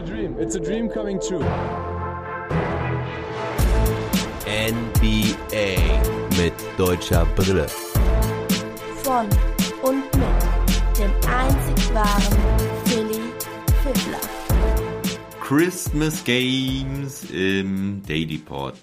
a dream. It's a dream coming true. NBA mit deutscher Brille. Von und mit dem einzig wahren Philly Fiddler. Christmas Games im Daily Pod.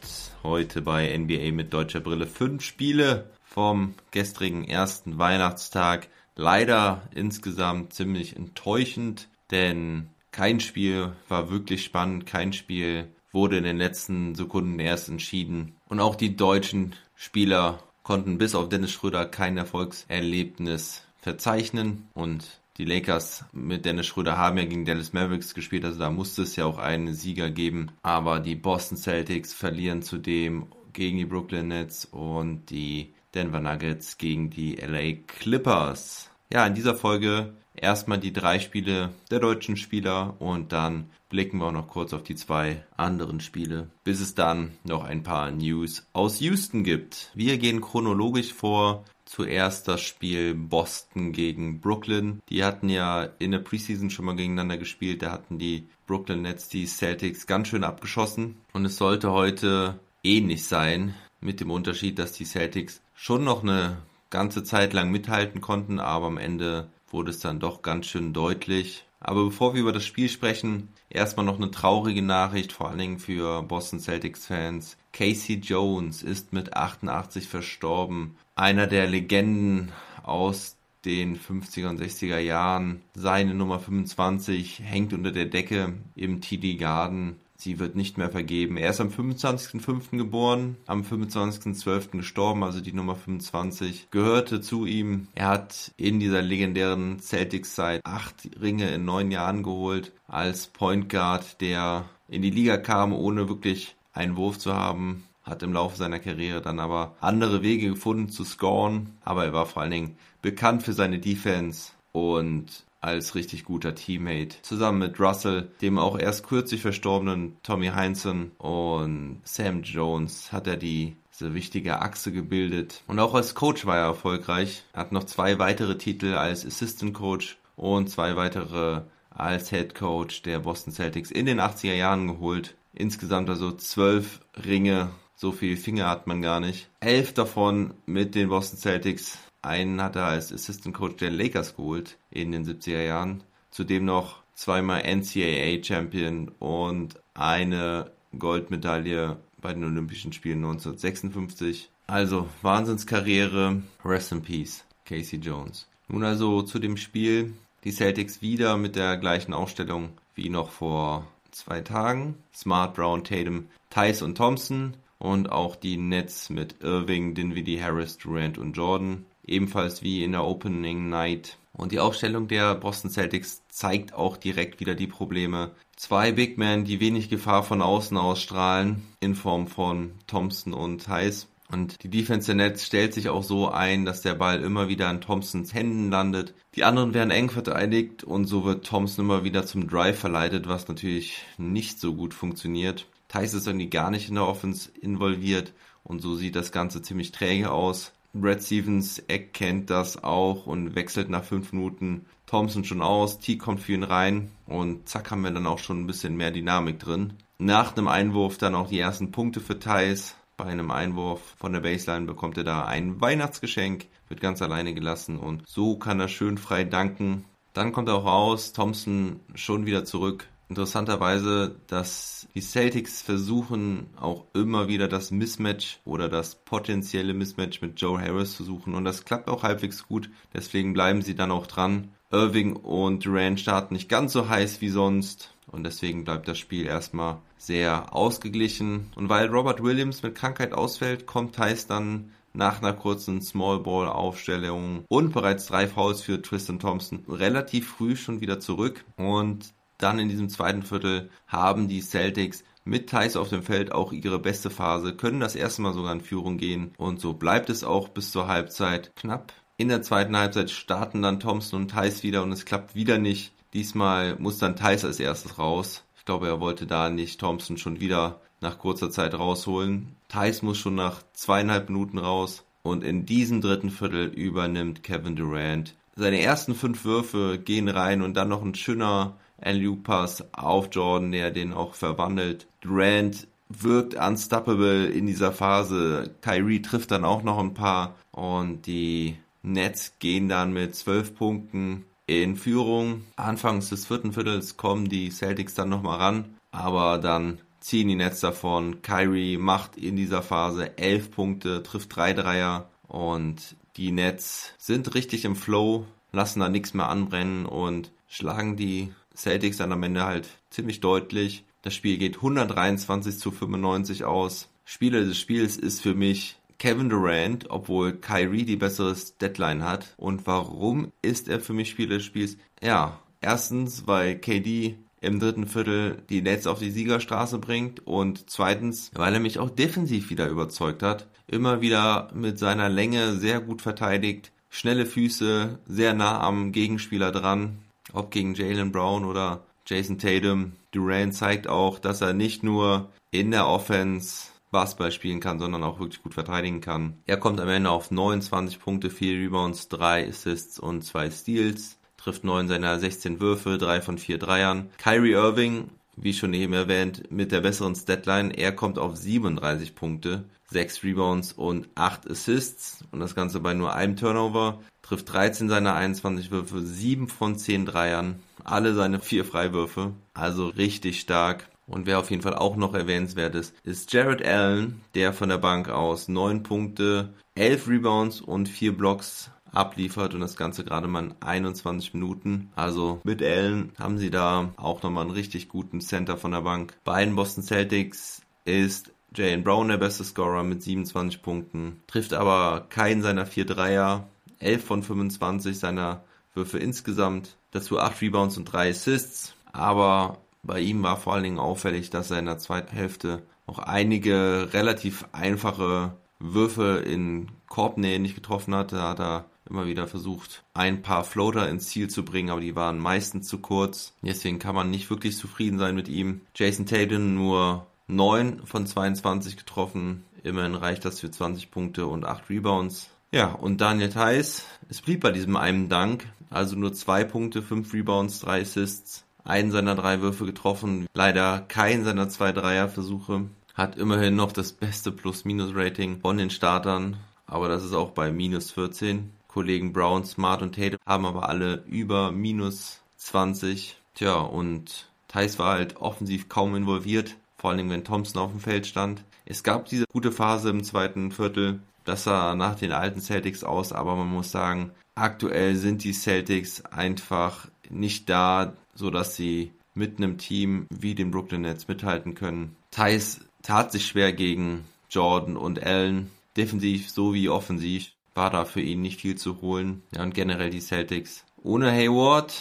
Heute bei NBA mit deutscher Brille. Fünf Spiele vom gestrigen ersten Weihnachtstag. Leider insgesamt ziemlich enttäuschend, denn kein Spiel war wirklich spannend, kein Spiel wurde in den letzten Sekunden erst entschieden. Und auch die deutschen Spieler konnten bis auf Dennis Schröder kein Erfolgserlebnis verzeichnen und die Lakers mit Dennis Schröder haben ja gegen Dallas Mavericks gespielt, also da musste es ja auch einen Sieger geben. Aber die Boston Celtics verlieren zudem gegen die Brooklyn Nets und die Denver Nuggets gegen die LA Clippers. Ja, in dieser Folge erstmal die drei Spiele der deutschen Spieler und dann blicken wir auch noch kurz auf die zwei anderen Spiele, bis es dann noch ein paar News aus Houston gibt. Wir gehen chronologisch vor. Zuerst das Spiel Boston gegen Brooklyn. Die hatten ja in der Preseason schon mal gegeneinander gespielt. Da hatten die Brooklyn Nets die Celtics ganz schön abgeschossen. Und es sollte heute ähnlich sein, mit dem Unterschied, dass die Celtics schon noch eine ganze Zeit lang mithalten konnten, aber am Ende wurde es dann doch ganz schön deutlich. Aber bevor wir über das Spiel sprechen, erstmal noch eine traurige Nachricht, vor allen Dingen für Boston Celtics Fans. Casey Jones ist mit 88 verstorben. Einer der Legenden aus den 50er und 60er Jahren. Seine Nummer 25 hängt unter der Decke im TD Garden. Sie wird nicht mehr vergeben. Er ist am 25.05. geboren, am 25.12. gestorben, also die Nummer 25 gehörte zu ihm. Er hat in dieser legendären Celtics-Zeit acht Ringe in neun Jahren geholt als Point Guard, der in die Liga kam, ohne wirklich einen Wurf zu haben. Hat im Laufe seiner Karriere dann aber andere Wege gefunden zu scoren, aber er war vor allen Dingen bekannt für seine Defense und als richtig guter Teammate. Zusammen mit Russell, dem auch erst kürzlich verstorbenen Tommy Heinsohn und Sam Jones hat er die diese wichtige Achse gebildet. Und auch als Coach war er erfolgreich. Er hat noch zwei weitere Titel als Assistant Coach und zwei weitere als Head Coach der Boston Celtics in den 80er Jahren geholt. Insgesamt also zwölf Ringe. So viel Finger hat man gar nicht. Elf davon mit den Boston Celtics einen hat er als Assistant Coach der Lakers geholt in den 70er Jahren. Zudem noch zweimal NCAA Champion und eine Goldmedaille bei den Olympischen Spielen 1956. Also Wahnsinnskarriere, Rest in Peace, Casey Jones. Nun also zu dem Spiel. Die Celtics wieder mit der gleichen Aufstellung wie noch vor zwei Tagen. Smart, Brown, Tatum, Tice und Thompson. Und auch die Nets mit Irving, Dinwiddie, Harris, Durant und Jordan ebenfalls wie in der Opening Night. Und die Aufstellung der Boston Celtics zeigt auch direkt wieder die Probleme. Zwei Big Men, die wenig Gefahr von außen ausstrahlen, in Form von Thompson und Heiß. Und die Defense der Nets stellt sich auch so ein, dass der Ball immer wieder in Thompsons Händen landet. Die anderen werden eng verteidigt und so wird Thompson immer wieder zum Drive verleitet, was natürlich nicht so gut funktioniert. Thais ist irgendwie gar nicht in der Offense involviert und so sieht das Ganze ziemlich träge aus. Brad Stevens erkennt das auch und wechselt nach fünf Minuten Thompson schon aus, T kommt für ihn rein und zack haben wir dann auch schon ein bisschen mehr Dynamik drin. Nach einem Einwurf dann auch die ersten Punkte für Thais. Bei einem Einwurf von der Baseline bekommt er da ein Weihnachtsgeschenk, wird ganz alleine gelassen und so kann er schön frei danken. Dann kommt er auch raus, Thompson schon wieder zurück, interessanterweise, dass die Celtics versuchen auch immer wieder das Mismatch oder das potenzielle Mismatch mit Joe Harris zu suchen. Und das klappt auch halbwegs gut, deswegen bleiben sie dann auch dran. Irving und Durant starten nicht ganz so heiß wie sonst. Und deswegen bleibt das Spiel erstmal sehr ausgeglichen. Und weil Robert Williams mit Krankheit ausfällt, kommt Heiß dann nach einer kurzen Small Ball Aufstellung und bereits drei Fouls für Tristan Thompson relativ früh schon wieder zurück. Und dann in diesem zweiten Viertel haben die Celtics mit Thais auf dem Feld auch ihre beste Phase, können das erste Mal sogar in Führung gehen und so bleibt es auch bis zur Halbzeit knapp. In der zweiten Halbzeit starten dann Thompson und Thais wieder und es klappt wieder nicht. Diesmal muss dann Thais als erstes raus. Ich glaube, er wollte da nicht Thompson schon wieder nach kurzer Zeit rausholen. Thais muss schon nach zweieinhalb Minuten raus und in diesem dritten Viertel übernimmt Kevin Durant. Seine ersten fünf Würfe gehen rein und dann noch ein schöner Alley-Pass auf Jordan, der den auch verwandelt. Durant wirkt unstoppable in dieser Phase. Kyrie trifft dann auch noch ein paar und die Nets gehen dann mit zwölf Punkten in Führung. Anfangs des vierten Viertels kommen die Celtics dann nochmal ran, aber dann ziehen die Nets davon. Kyrie macht in dieser Phase elf Punkte, trifft drei Dreier und die Nets sind richtig im Flow, lassen da nichts mehr anbrennen und schlagen die Celtics dann am Ende halt ziemlich deutlich. Das Spiel geht 123 zu 95 aus. Spieler des Spiels ist für mich Kevin Durant, obwohl Kyrie die bessere Deadline hat. Und warum ist er für mich Spieler des Spiels? Ja, erstens, weil KD im dritten Viertel die Nets auf die Siegerstraße bringt und zweitens, weil er mich auch defensiv wieder überzeugt hat. Immer wieder mit seiner Länge sehr gut verteidigt, schnelle Füße, sehr nah am Gegenspieler dran, ob gegen Jalen Brown oder Jason Tatum. Durant zeigt auch, dass er nicht nur in der Offense Basketball spielen kann, sondern auch wirklich gut verteidigen kann. Er kommt am Ende auf 29 Punkte, 4 Rebounds, 3 Assists und 2 Steals. Trifft 9 seiner 16 Würfe, 3 von 4 Dreiern. Kyrie Irving, wie schon eben erwähnt, mit der besseren Statline. Er kommt auf 37 Punkte, 6 Rebounds und 8 Assists. Und das Ganze bei nur einem Turnover. Trifft 13 seiner 21 Würfe, 7 von 10 Dreiern. Alle seine 4 Freiwürfe. Also richtig stark. Und wer auf jeden Fall auch noch erwähnenswert ist, ist Jared Allen, der von der Bank aus 9 Punkte, 11 Rebounds und 4 Blocks abliefert und das Ganze gerade mal in 21 Minuten. Also mit Allen haben sie da auch nochmal einen richtig guten Center von der Bank. Bei den Boston Celtics ist Jalen Brown der beste Scorer mit 27 Punkten, trifft aber keinen seiner 4 Dreier, 11 von 25 seiner Würfe insgesamt, dazu 8 Rebounds und 3 Assists, aber bei ihm war vor allen Dingen auffällig, dass er in der zweiten Hälfte auch einige relativ einfache Würfe in Korbnähe nicht getroffen hat. Da hat er immer wieder versucht, ein paar Floater ins Ziel zu bringen, aber die waren meistens zu kurz. Deswegen kann man nicht wirklich zufrieden sein mit ihm. Jason Tatum nur 9 von 22 getroffen. Immerhin reicht das für 20 Punkte und 8 Rebounds. Ja, und Daniel Theiss, es blieb bei diesem einen Dank. Also nur 2 Punkte, 5 Rebounds, 3 Assists einen seiner drei Würfe getroffen, leider keinen seiner zwei Dreierversuche. Hat immerhin noch das beste Plus-Minus-Rating von den Startern, aber das ist auch bei minus 14. Kollegen Brown, Smart und Tate haben aber alle über minus 20. Tja, und Thais war halt offensiv kaum involviert, vor allem wenn Thompson auf dem Feld stand. Es gab diese gute Phase im zweiten Viertel, sah nach den alten Celtics aus, aber man muss sagen, aktuell sind die Celtics einfach nicht da, so dass sie mit einem Team wie den Brooklyn Nets mithalten können. Thais tat sich schwer gegen Jordan und Allen, defensiv sowie offensiv war da für ihn nicht viel zu holen. Ja, und generell die Celtics ohne Hayward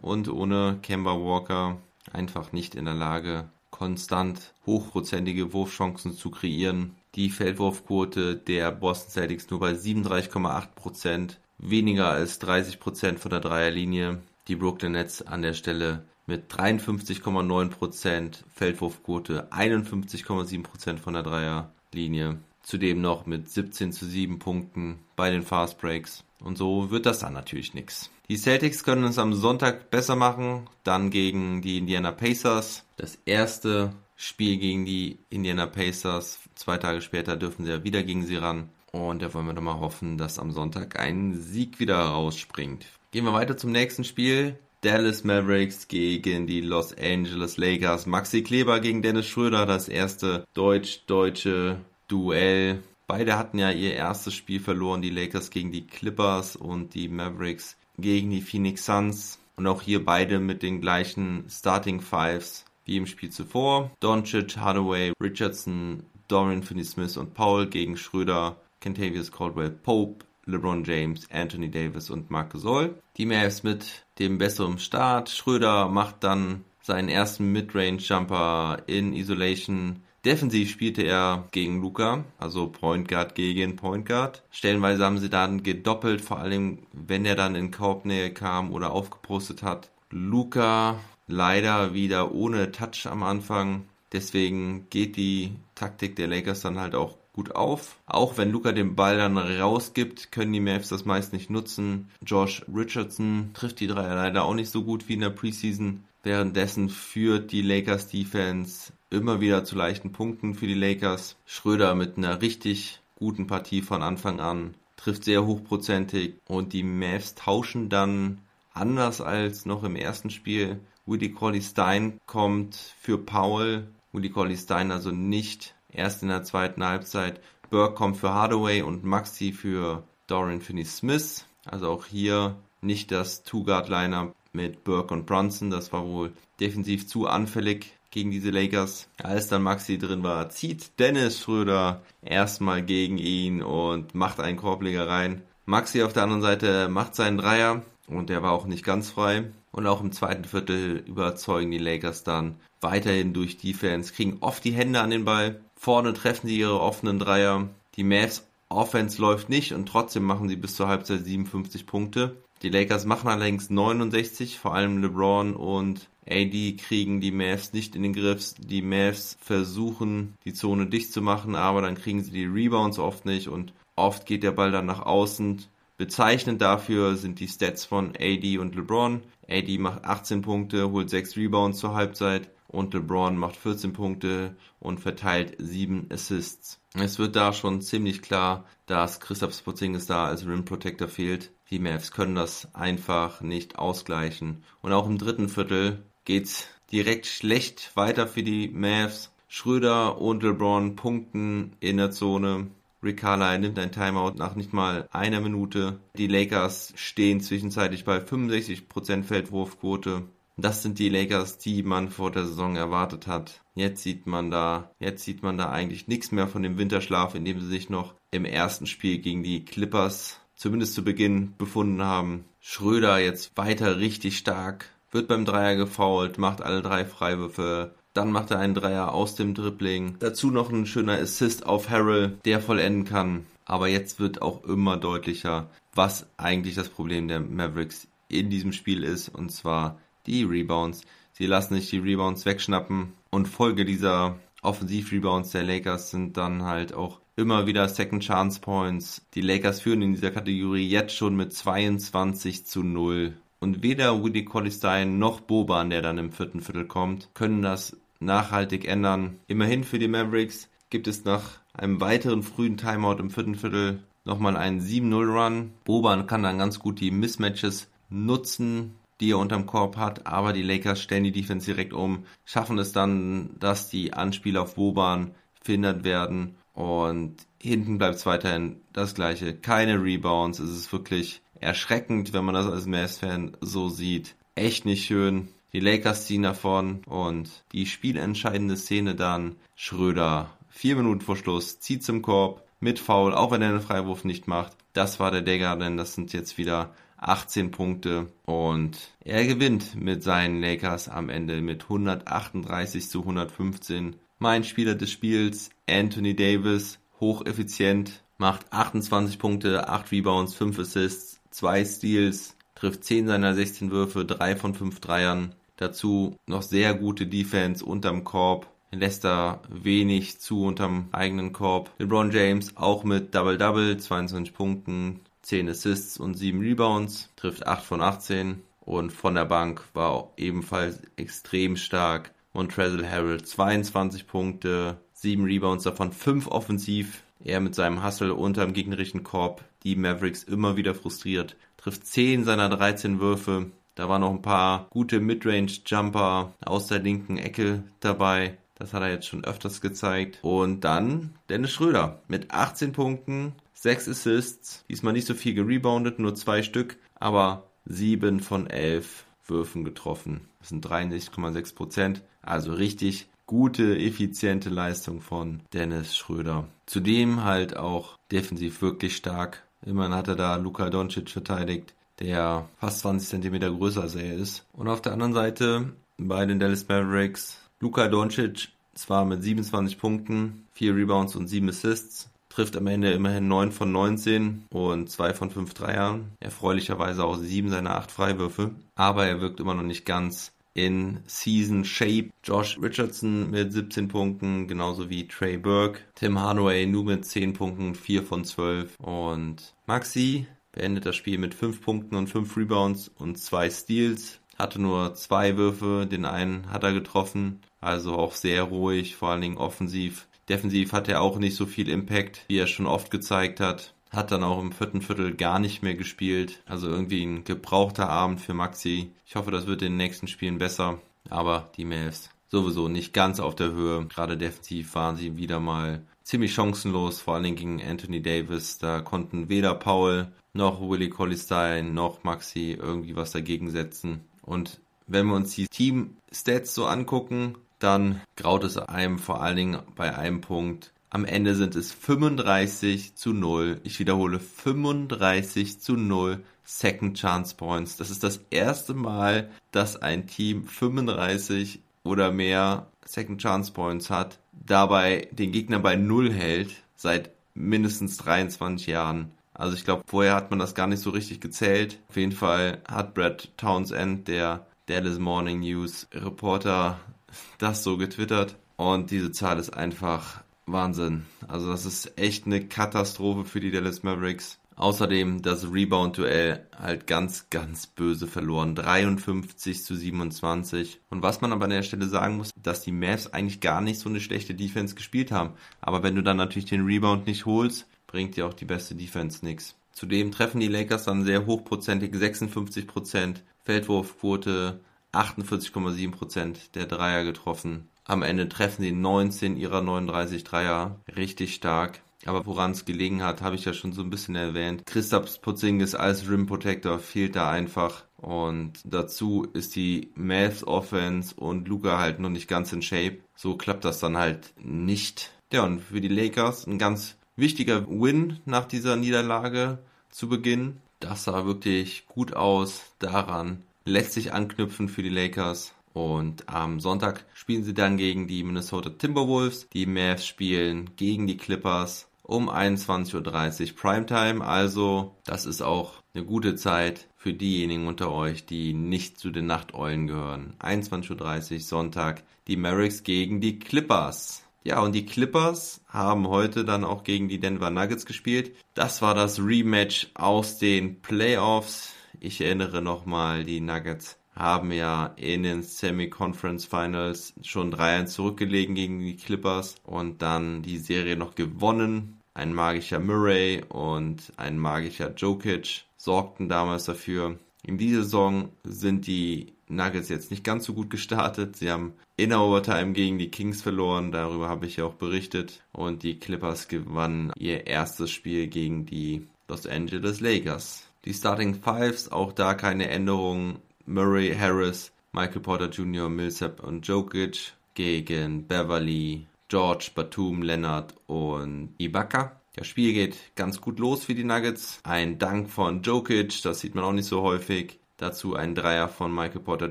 und ohne Kemba Walker einfach nicht in der Lage, konstant hochprozentige Wurfchancen zu kreieren. Die Feldwurfquote der Boston Celtics nur bei 37,8%, weniger als 30% von der Dreierlinie die Brooklyn Nets an der Stelle mit 53,9% Feldwurfquote, 51,7% von der Dreierlinie. Zudem noch mit 17 zu 7 Punkten bei den Fast Breaks. Und so wird das dann natürlich nichts. Die Celtics können es am Sonntag besser machen, dann gegen die Indiana Pacers. Das erste Spiel gegen die Indiana Pacers. Zwei Tage später dürfen sie ja wieder gegen sie ran. Und da wollen wir doch mal hoffen, dass am Sonntag ein Sieg wieder rausspringt. Gehen wir weiter zum nächsten Spiel. Dallas Mavericks gegen die Los Angeles Lakers. Maxi Kleber gegen Dennis Schröder, das erste deutsch-deutsche Duell. Beide hatten ja ihr erstes Spiel verloren, die Lakers gegen die Clippers und die Mavericks gegen die Phoenix Suns. Und auch hier beide mit den gleichen Starting Fives wie im Spiel zuvor. Doncic, Hardaway, Richardson, Dorian Finney-Smith und Paul gegen Schröder, Kentavious Caldwell Pope, LeBron James, Anthony Davis und Marc Gasol. Die Mavs mit dem besseren Start. Schröder macht dann seinen ersten Midrange-Jumper in Isolation. Defensiv spielte er gegen Luca, also Point Guard gegen Point Guard. Stellenweise haben sie dann gedoppelt, vor allem wenn er dann in Korbnähe kam oder aufgepostet hat. Luca leider wieder ohne Touch am Anfang. Deswegen geht die Taktik der Lakers dann halt auch gut auf. Auch wenn Luca den Ball dann rausgibt, können die Mavs das meist nicht nutzen. Josh Richardson trifft die Dreier leider auch nicht so gut wie in der Preseason. Währenddessen führt die Lakers Defense immer wieder zu leichten Punkten für die Lakers. Schröder mit einer richtig guten Partie von Anfang an, trifft sehr hochprozentig und die Mavs tauschen dann anders als noch im ersten Spiel. Willie Colley Stein kommt für Powell. Willie Colley Stein also nicht erst in der zweiten Halbzeit. Burke kommt für Hardaway und Maxi für Dorian Finney-Smith. Also auch hier nicht das Two-Guard-Liner mit Burke und Brunson. Das war wohl defensiv zu anfällig gegen diese Lakers. Als dann Maxi drin war, zieht Dennis Schröder erstmal gegen ihn und macht einen Korbleger rein. Maxi auf der anderen Seite macht seinen Dreier und der war auch nicht ganz frei. Und auch im zweiten Viertel überzeugen die Lakers dann weiterhin durch Defense, kriegen oft die Hände an den Ball. Vorne treffen sie ihre offenen Dreier. Die Mavs Offense läuft nicht und trotzdem machen sie bis zur Halbzeit 57 Punkte. Die Lakers machen allerdings 69, vor allem LeBron und AD kriegen die Mavs nicht in den Griff. Die Mavs versuchen, die Zone dicht zu machen, aber dann kriegen sie die Rebounds oft nicht und oft geht der Ball dann nach außen. Bezeichnend dafür sind die Stats von AD und LeBron. AD macht 18 Punkte, holt 6 Rebounds zur Halbzeit und LeBron macht 14 Punkte und verteilt 7 Assists. Es wird da schon ziemlich klar, dass Christoph Porzingis da als Rim Protector fehlt. Die Mavs können das einfach nicht ausgleichen. Und auch im dritten Viertel geht's direkt schlecht weiter für die Mavs. Schröder und LeBron punkten in der Zone. Rick Carlisle nimmt ein Timeout nach nicht mal einer Minute. Die Lakers stehen zwischenzeitlich bei 65% Feldwurfquote. Das sind die Lakers, die man vor der Saison erwartet hat. Jetzt sieht man da, jetzt sieht man da eigentlich nichts mehr von dem Winterschlaf, in dem sie sich noch im ersten Spiel gegen die Clippers zumindest zu Beginn befunden haben. Schröder jetzt weiter richtig stark wird beim Dreier gefoult, macht alle drei Freiwürfe. Dann macht er einen Dreier aus dem Dribbling. Dazu noch ein schöner Assist auf Harrell, der vollenden kann. Aber jetzt wird auch immer deutlicher, was eigentlich das Problem der Mavericks in diesem Spiel ist. Und zwar die Rebounds. Sie lassen sich die Rebounds wegschnappen. Und Folge dieser Offensiv-Rebounds der Lakers sind dann halt auch immer wieder Second Chance Points. Die Lakers führen in dieser Kategorie jetzt schon mit 22 zu 0. Und weder Willie Collistein noch Boban, der dann im vierten Viertel kommt, können das nachhaltig ändern. Immerhin für die Mavericks gibt es nach einem weiteren frühen Timeout im vierten Viertel nochmal einen 7-0-Run. Boban kann dann ganz gut die Mismatches nutzen, die er unterm Korb hat, aber die Lakers stellen die Defense direkt um, schaffen es dann, dass die Anspieler auf Boban verhindert werden und hinten bleibt es weiterhin das gleiche. Keine Rebounds, es ist wirklich erschreckend, wenn man das als Mavs-Fan so sieht. Echt nicht schön. Die Lakers ziehen davon und die spielentscheidende Szene dann Schröder. Vier Minuten vor Schluss, zieht zum Korb mit Foul, auch wenn er einen Freiwurf nicht macht. Das war der Dagger, denn das sind jetzt wieder 18 Punkte und er gewinnt mit seinen Lakers am Ende mit 138 zu 115. Mein Spieler des Spiels, Anthony Davis, hocheffizient, macht 28 Punkte, 8 Rebounds, 5 Assists, zwei Steals, trifft 10 seiner 16 Würfe, 3 von 5 Dreiern. Dazu noch sehr gute Defense unterm Korb. Lässt da wenig zu unterm eigenen Korb. LeBron James auch mit Double-Double, 22 Punkten, 10 Assists und 7 Rebounds, trifft 8 von 18 und von der Bank war ebenfalls extrem stark. Montrezl Harrell 22 Punkte, 7 Rebounds, davon 5 offensiv. Er mit seinem Hustle unterm gegnerischen Korb die Mavericks immer wieder frustriert. Trifft 10 seiner 13 Würfe. Da waren noch ein paar gute Midrange-Jumper aus der linken Ecke dabei. Das hat er jetzt schon öfters gezeigt. Und dann Dennis Schröder mit 18 Punkten, 6 Assists. Diesmal nicht so viel gereboundet, nur zwei Stück, aber 7 von 11 Würfen getroffen. Das sind 63,6 Prozent. Also richtig gute, effiziente Leistung von Dennis Schröder. Zudem halt auch defensiv wirklich stark. Immerhin hat er da Luka Doncic verteidigt, der fast 20 Zentimeter größer als er ist. Und auf der anderen Seite bei den Dallas Mavericks Luka Doncic zwar mit 27 Punkten, 4 Rebounds und 7 Assists, trifft am Ende immerhin 9 von 19 und 2 von 5 Dreiern. Erfreulicherweise auch 7 seiner 8 Freiwürfe. Aber er wirkt immer noch nicht ganz in Season Shape. Josh Richardson mit 17 Punkten, genauso wie Trey Burke. Tim Hardaway nur mit 10 Punkten, 4 von 12. Und Maxi beendet das Spiel mit 5 Punkten und 5 Rebounds und 2 Steals. Hatte nur zwei Würfe, den einen hat er getroffen. Also auch sehr ruhig, vor allen Dingen offensiv. Defensiv hat er auch nicht so viel Impact, wie er schon oft gezeigt hat. Hat dann auch im vierten Viertel gar nicht mehr gespielt. Also irgendwie ein gebrauchter Abend für Maxi. Ich hoffe, das wird in den nächsten Spielen besser. Aber die Mavs sowieso nicht ganz auf der Höhe. Gerade defensiv waren sie wieder mal ziemlich chancenlos, vor allen Dingen gegen Anthony Davis. Da konnten weder Paul noch Willie Collistein noch Maxi irgendwie was dagegen setzen. Und wenn wir uns die Team-Stats so angucken, dann graut es einem vor allen Dingen bei einem Punkt am Ende sind es 35 zu 0. Ich wiederhole 35 zu 0 Second Chance Points. Das ist das erste Mal, dass ein Team 35 oder mehr Second Chance Points hat, dabei den Gegner bei 0 hält, seit mindestens 23 Jahren. Also ich glaube, vorher hat man das gar nicht so richtig gezählt. Auf jeden Fall hat Brad Townsend, der Dallas Morning News Reporter, das so getwittert. Und diese Zahl ist einfach Wahnsinn. Also das ist echt eine Katastrophe für die Dallas Mavericks. Außerdem das Rebound-Duell halt ganz, ganz böse verloren. 53 zu 27. Und was man aber an der Stelle sagen muss, dass die Mavs eigentlich gar nicht so eine schlechte Defense gespielt haben. Aber wenn du dann natürlich den Rebound nicht holst, bringt dir auch die beste Defense nichts. Zudem treffen die Lakers dann sehr hochprozentig 56%, Feldwurfquote 48,7% der Dreier getroffen. Am Ende treffen sie 19 ihrer 39 Dreier. Richtig stark. Aber woran es gelegen hat, habe ich ja schon so ein bisschen erwähnt. Christaps Porzingis als Rim Protector fehlt da einfach. Und dazu ist die Mavs Offense und Luca halt noch nicht ganz in Shape. So klappt das dann halt nicht. Ja, und für die Lakers ein ganz wichtiger Win nach dieser Niederlage zu Beginn. Das sah wirklich gut aus. Daran lässt sich anknüpfen für die Lakers. Und am Sonntag spielen sie dann gegen die Minnesota Timberwolves. Die Mavs spielen gegen die Clippers um 21.30 Uhr Primetime. Also das ist auch eine gute Zeit für diejenigen unter euch, die nicht zu den Nachteulen gehören. 21.30 Uhr Sonntag die Mavericks gegen die Clippers. Ja, und die Clippers haben heute dann auch gegen die Denver Nuggets gespielt. Das war das Rematch aus den Playoffs. Ich erinnere nochmal, die Nuggets haben ja in den Semi-Conference Finals schon 3-1 zurückgelegen gegen die Clippers und dann die Serie noch gewonnen. Ein magischer Murray und ein magischer Jokic sorgten damals dafür. In dieser Saison sind die Nuggets jetzt nicht ganz so gut gestartet. Sie haben in der Overtime gegen die Kings verloren, darüber habe ich ja auch berichtet. Und die Clippers gewannen ihr erstes Spiel gegen die Los Angeles Lakers. Die Starting Fives, auch da keine Änderungen. Murray, Harris, Michael Porter Jr., Millsap und Jokic gegen Beverly, George, Batum, Leonard und Ibaka. Das Spiel geht ganz gut los für die Nuggets. Ein Dank von Jokic, das sieht man auch nicht so häufig. Dazu ein Dreier von Michael Porter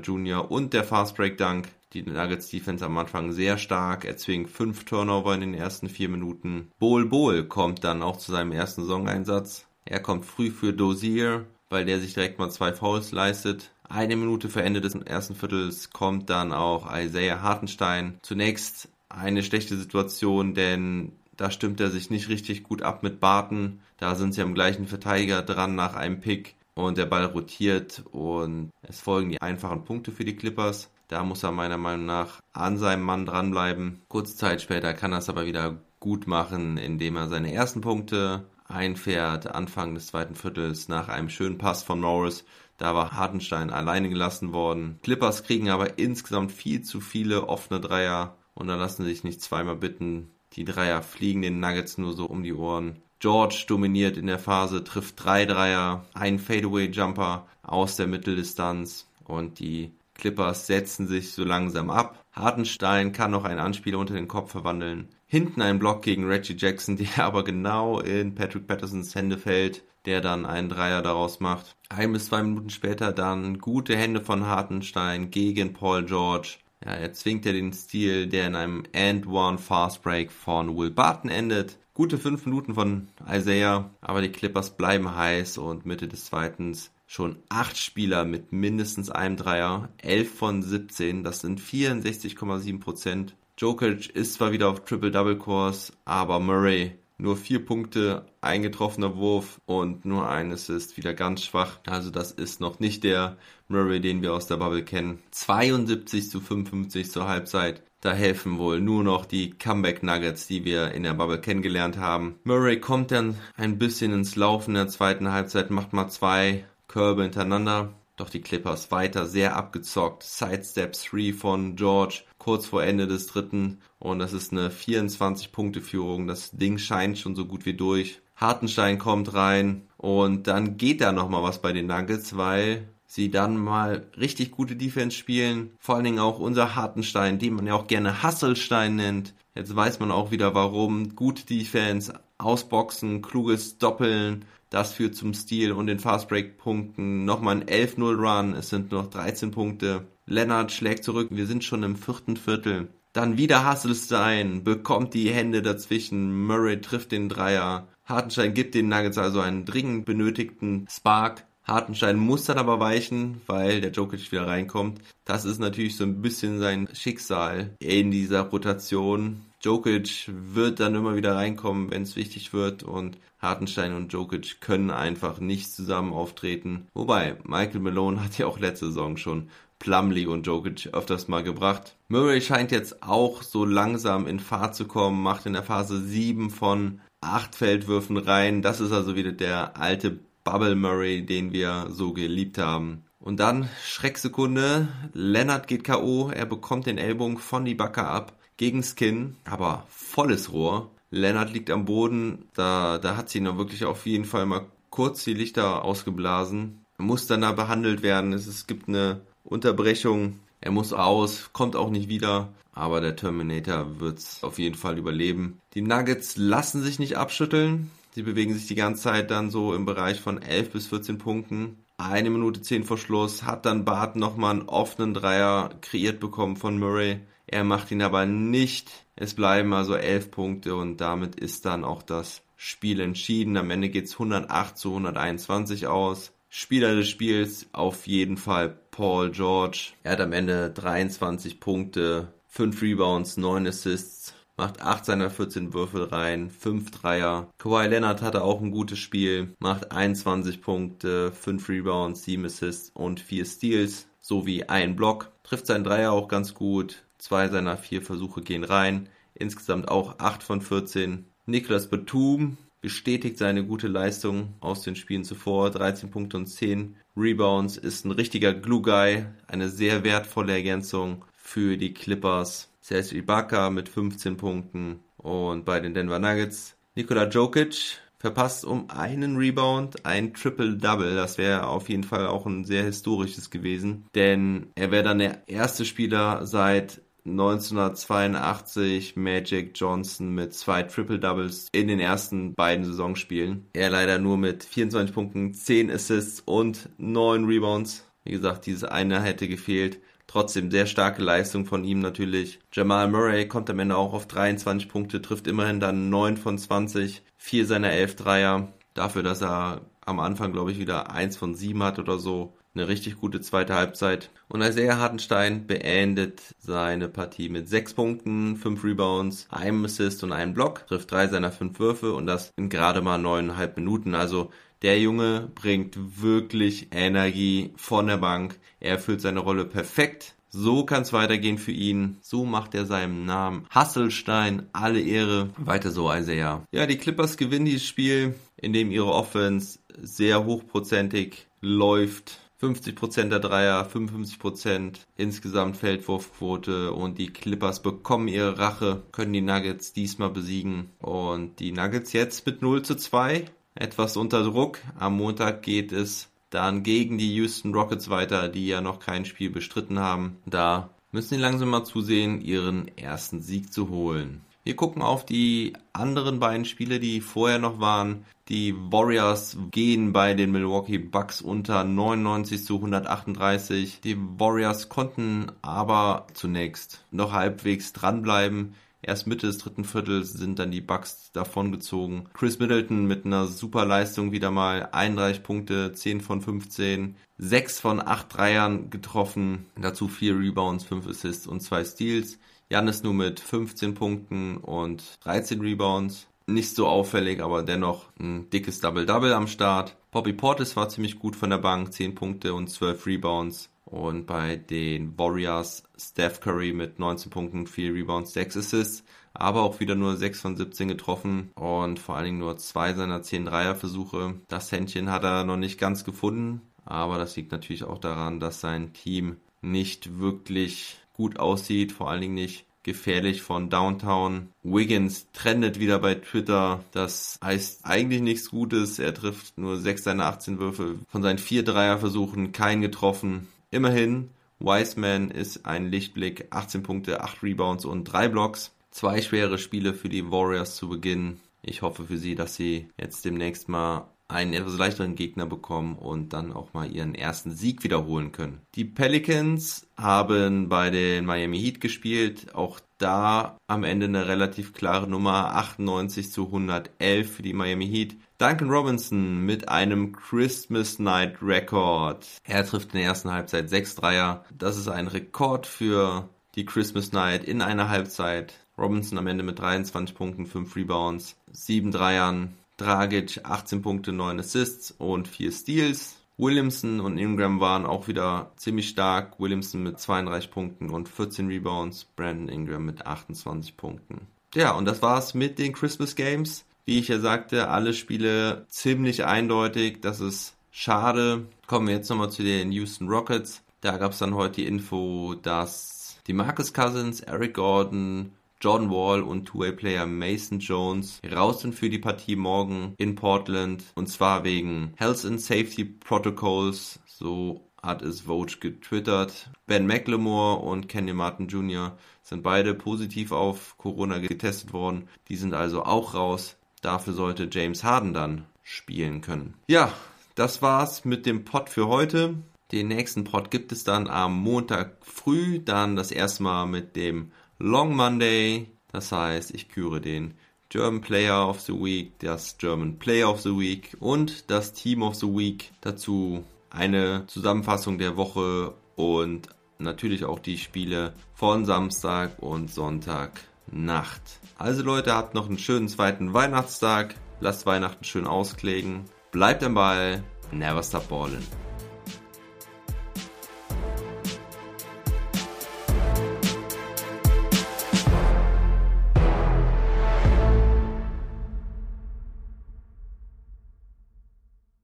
Jr. und der Fast Break Dunk. Die Nuggets Defense am Anfang sehr stark, erzwingt fünf Turnover in den ersten vier Minuten. Bol Bol kommt dann auch zu seinem ersten Saisoneinsatz. Er kommt früh für Dozier, weil der sich direkt mal zwei Fouls leistet. Eine Minute vor Ende des ersten Viertels kommt dann auch Isaiah Hartenstein. Zunächst eine schlechte Situation, denn da stimmt er sich nicht richtig gut ab mit Barton. Da sind sie am gleichen Verteidiger dran nach einem Pick und der Ball rotiert und es folgen die einfachen Punkte für die Clippers. Da muss er meiner Meinung nach an seinem Mann dranbleiben. Kurze Zeit später kann er es aber wieder gut machen, indem er seine ersten Punkte einfährt, Anfang des zweiten Viertels nach einem schönen Pass von Norris da war Hartenstein alleine gelassen worden. Clippers kriegen aber insgesamt viel zu viele offene Dreier und da lassen sich nicht zweimal bitten. Die Dreier fliegen den Nuggets nur so um die Ohren. George dominiert in der Phase, trifft drei Dreier, ein Fadeaway-Jumper aus der Mitteldistanz und die Clippers setzen sich so langsam ab. Hartenstein kann noch einen Anspieler unter den Kopf verwandeln. Hinten ein Block gegen Reggie Jackson, der aber genau in Patrick Pattersons Hände fällt der dann einen Dreier daraus macht. Ein bis zwei Minuten später dann gute Hände von Hartenstein gegen Paul George. Ja, er zwingt ja den Stil, der in einem And-One Fast Break von Will Barton endet. Gute fünf Minuten von Isaiah, aber die Clippers bleiben heiß und Mitte des zweiten schon acht Spieler mit mindestens einem Dreier, 11 von 17, das sind 64,7 Prozent. Jokic ist zwar wieder auf Triple-Double-Kurs, aber Murray nur vier Punkte, ein getroffener Wurf und nur ein Assist, wieder ganz schwach. Also das ist noch nicht der Murray, den wir aus der Bubble kennen. 72 zu 55 zur Halbzeit. Da helfen wohl nur noch die Comeback Nuggets, die wir in der Bubble kennengelernt haben. Murray kommt dann ein bisschen ins Laufen in der zweiten Halbzeit, macht mal zwei Körbe hintereinander. Doch die Clippers weiter sehr abgezockt. Sidestep 3 von George kurz vor Ende des dritten und das ist eine 24-Punkte-Führung. Das Ding scheint schon so gut wie durch. Hartenstein kommt rein und dann geht da nochmal was bei den Nuggets, weil sie dann mal richtig gute Defense spielen. Vor allen Dingen auch unser Hartenstein, den man ja auch gerne Hasselstein nennt. Jetzt weiß man auch wieder warum. Gute Defense, Ausboxen, kluges Doppeln. Das führt zum Stil und den Fastbreak-Punkten. Nochmal ein 11-0 Run. Es sind noch 13 Punkte. Lennart schlägt zurück. Wir sind schon im vierten Viertel. Dann wieder Hasselstein, bekommt die Hände dazwischen. Murray trifft den Dreier. Hartenstein gibt den Nuggets also einen dringend benötigten Spark. Hartenstein muss dann aber weichen, weil der Jokic wieder reinkommt. Das ist natürlich so ein bisschen sein Schicksal in dieser Rotation. Jokic wird dann immer wieder reinkommen, wenn es wichtig wird und Hartenstein und Jokic können einfach nicht zusammen auftreten. Wobei, Michael Malone hat ja auch letzte Saison schon Plumlee und Jokic öfters mal gebracht. Murray scheint jetzt auch so langsam in Fahrt zu kommen, macht in der Phase 7 von 8 Feldwürfen rein. Das ist also wieder der alte Bubble Murray, den wir so geliebt haben. Und dann Schrecksekunde, Leonard geht K.O., er bekommt den Ellbogen von die Backe ab gegen Skin, aber volles Rohr. Leonard liegt am Boden, da, da hat sie ihn wirklich auf jeden Fall mal kurz die Lichter ausgeblasen. Muss dann da behandelt werden. Es, es gibt eine Unterbrechung. Er muss aus, kommt auch nicht wieder, aber der Terminator wird es auf jeden Fall überleben. Die Nuggets lassen sich nicht abschütteln. Sie bewegen sich die ganze Zeit dann so im Bereich von 11 bis 14 Punkten. Eine Minute 10 vor Schluss hat dann Bart nochmal einen offenen Dreier kreiert bekommen von Murray. Er macht ihn aber nicht. Es bleiben also 11 Punkte und damit ist dann auch das Spiel entschieden. Am Ende geht es 108 zu 121 aus. Spieler des Spiels auf jeden Fall Paul George. Er hat am Ende 23 Punkte, 5 Rebounds, 9 Assists, macht 8 seiner 14 Würfel rein, 5 Dreier. Kawhi Leonard hatte auch ein gutes Spiel, macht 21 Punkte, 5 Rebounds, 7 Assists und 4 Steals sowie ein Block. Trifft seinen Dreier auch ganz gut. Zwei seiner vier Versuche gehen rein. Insgesamt auch 8 von 14. Niklas Batum bestätigt seine gute Leistung aus den Spielen zuvor. 13 Punkte und 10 Rebounds, ist ein richtiger Glue-Guy, eine sehr wertvolle Ergänzung für die Clippers. Serge Ibaka mit 15 Punkten und bei den Denver Nuggets Nikola Jokic verpasst um einen Rebound ein Triple-Double. Das wäre auf jeden Fall auch ein sehr historisches gewesen, denn er wäre dann der erste Spieler seit 1982 Magic Johnson mit zwei Triple Doubles in den ersten beiden Saisonspielen. Er leider nur mit 24 Punkten, 10 Assists und 9 Rebounds. Wie gesagt, diese eine hätte gefehlt. Trotzdem sehr starke Leistung von ihm natürlich. Jamal Murray kommt am Ende auch auf 23 Punkte, trifft immerhin dann 9 von 20, 4 seiner 11 Dreier. Dafür, dass er am Anfang, glaube ich, wieder 1 von 7 hat oder so eine richtig gute zweite Halbzeit. Und Isaiah Hartenstein beendet seine Partie mit sechs Punkten, fünf Rebounds, einem Assist und einem Block, trifft drei seiner fünf Würfe und das in gerade mal neuneinhalb Minuten. Also der Junge bringt wirklich Energie von der Bank. Er erfüllt seine Rolle perfekt. So kann es weitergehen für ihn. So macht er seinem Namen Hasselstein alle Ehre. Weiter so, Isaiah. Ja, die Clippers gewinnen dieses Spiel, indem ihre Offense sehr hochprozentig läuft. 50% der Dreier, 55% insgesamt Feldwurfquote und die Clippers bekommen ihre Rache, können die Nuggets diesmal besiegen und die Nuggets jetzt mit 0 zu 2 etwas unter Druck. Am Montag geht es dann gegen die Houston Rockets weiter, die ja noch kein Spiel bestritten haben. Da müssen sie langsam mal zusehen, ihren ersten Sieg zu holen. Wir gucken auf die anderen beiden Spiele, die vorher noch waren. Die Warriors gehen bei den Milwaukee Bucks unter 99 zu 138. Die Warriors konnten aber zunächst noch halbwegs dranbleiben. Erst Mitte des dritten Viertels sind dann die Bucks davongezogen. Chris Middleton mit einer super Leistung wieder mal 31 Punkte, 10 von 15, 6 von 8 Dreiern getroffen, dazu 4 Rebounds, 5 Assists und 2 Steals. Janis nur mit 15 Punkten und 13 Rebounds. Nicht so auffällig, aber dennoch ein dickes Double-Double am Start. Bobby Portis war ziemlich gut von der Bank, 10 Punkte und 12 Rebounds. Und bei den Warriors Steph Curry mit 19 Punkten, 4 Rebounds, 6 Assists, aber auch wieder nur 6 von 17 getroffen und vor allen Dingen nur 2 seiner 10 Dreierversuche. Das Händchen hat er noch nicht ganz gefunden, aber das liegt natürlich auch daran, dass sein Team nicht wirklich gut aussieht, vor allen Dingen nicht gefährlich von Downtown. Wiggins trendet wieder bei Twitter. Das heißt eigentlich nichts Gutes. Er trifft nur 6 seiner 18 Würfe. Von seinen 4 Dreierversuchen keinen getroffen. Immerhin, Wiseman ist ein Lichtblick. 18 Punkte, 8 Rebounds und 3 Blocks. Zwei schwere Spiele für die Warriors zu Beginn. Ich hoffe für sie, dass sie jetzt demnächst mal einen etwas leichteren Gegner bekommen und dann auch mal ihren ersten Sieg wiederholen können. Die Pelicans haben bei den Miami Heat gespielt. Auch da am Ende eine relativ klare Nummer 98 zu 111 für die Miami Heat. Duncan Robinson mit einem Christmas Night Record. Er trifft in der ersten Halbzeit 6 Dreier. Das ist ein Rekord für die Christmas Night in einer Halbzeit. Robinson am Ende mit 23 Punkten, 5 Rebounds, 7 Dreiern, Dragic 18 Punkte, 9 Assists und 4 Steals. Williamson und Ingram waren auch wieder ziemlich stark. Williamson mit 32 Punkten und 14 Rebounds. Brandon Ingram mit 28 Punkten. Ja, und das war's mit den Christmas Games. Wie ich ja sagte, alle Spiele ziemlich eindeutig. Das ist schade. Kommen wir jetzt nochmal zu den Houston Rockets. Da gab es dann heute die Info, dass die Marcus Cousins, Eric Gordon, Jordan Wall und Two-Way-Player Mason Jones raus sind für die Partie morgen in Portland. Und zwar wegen Health and Safety Protocols. So hat es Vogue getwittert. Ben McLemore und Kenny Martin Jr. sind beide positiv auf Corona getestet worden. Die sind also auch raus. Dafür sollte James Harden dann spielen können. Ja, das war's mit dem Pod für heute. Den nächsten Pod gibt es dann am Montag früh, dann das erste Mal mit dem Long Monday. Das heißt, ich küre den German Player of the Week, das German Player of the Week und das Team of the Week. Dazu eine Zusammenfassung der Woche und natürlich auch die Spiele von Samstag und Sonntag Nacht. Also Leute, habt noch einen schönen zweiten Weihnachtstag. Lasst Weihnachten schön ausklegen. Bleibt am Ball. Never stop ballin'.